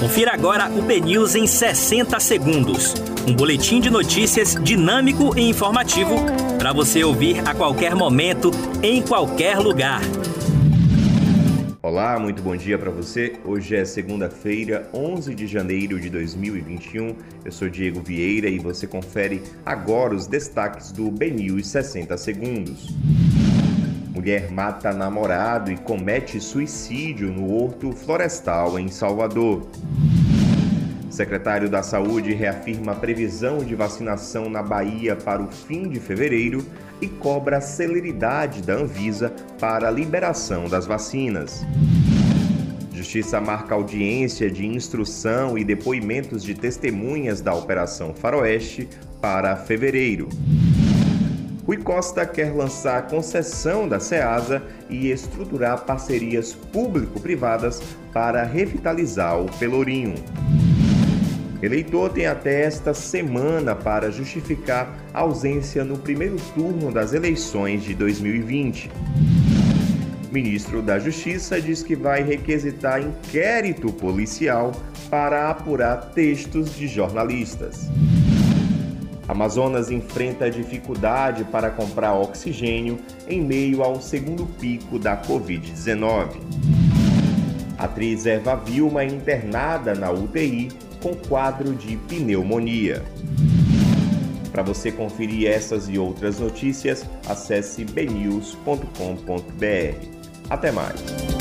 Confira agora o BNews em 60 segundos. Um boletim de notícias dinâmico e informativo para você ouvir a qualquer momento, em qualquer lugar. Olá, muito bom dia para você. Hoje é segunda-feira, 11 de janeiro de 2021. Eu sou Diego Vieira e você confere agora os destaques do BNews 60 segundos. Mulher mata namorado e comete suicídio no Horto Florestal, em Salvador. Secretário da Saúde reafirma a previsão de vacinação na Bahia para o fim de fevereiro e cobra a celeridade da Anvisa para a liberação das vacinas. Justiça marca audiência de instrução e depoimentos de testemunhas da Operação Faroeste para fevereiro. Rui Costa quer lançar concessão da SEASA e estruturar parcerias público-privadas para revitalizar o Pelourinho. Eleitor tem até esta semana para justificar a ausência no primeiro turno das eleições de 2020. Ministro da Justiça diz que vai requisitar inquérito policial para apurar textos de jornalistas. Amazonas enfrenta dificuldade para comprar oxigênio em meio ao segundo pico da Covid-19. Atriz Eva Vilma é internada na UTI com quadro de pneumonia. Para você conferir essas e outras notícias, acesse bnews.com.br. Até mais!